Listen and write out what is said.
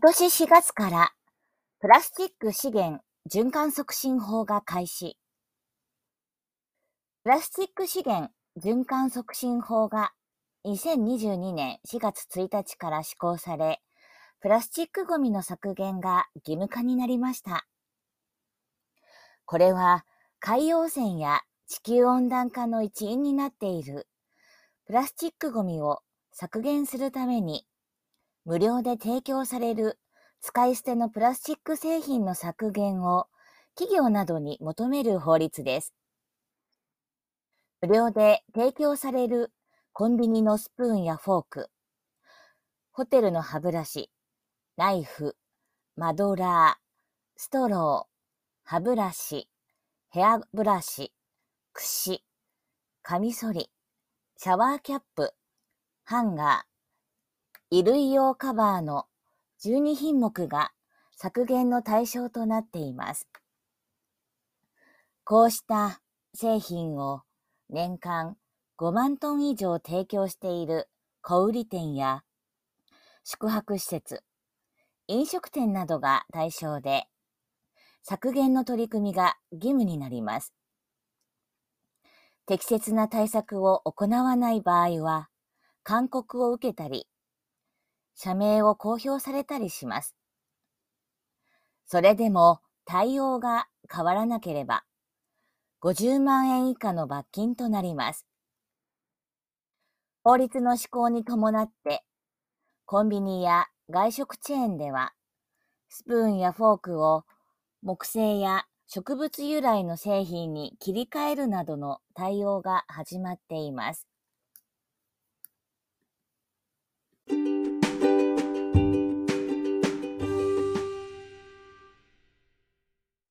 今年4月からプラスチック資源循環促進法が開始。プラスチック資源循環促進法が2022年4月1日から施行され、プラスチックごみの削減が義務化になりました。これは海洋汚染や地球温暖化の一因になっているプラスチックごみを削減するために無料で提供される使い捨てのプラスチック製品の削減を企業などに求める法律です。無料で提供されるコンビニのスプーンやフォーク、ホテルの歯ブラシ、ナイフ、マドラー、ストロー、歯ブラシ、ヘアブラシ、櫛、カミソリ、シャワーキャップ、ハンガー、衣類用カバーの12品目が削減の対象となっています。こうした製品を年間5万トン以上提供している小売店や宿泊施設、飲食店などが対象で、削減の取り組みが義務になります。適切な対策を行わない場合は、勧告を受けたり、社名を公表されたりします。それでも対応が変わらなければ、50万円以下の罰金となります。法律の施行に伴って、コンビニや外食チェーンでは、スプーンやフォークを木製や植物由来の製品に切り替えるなどの対応が始まっています。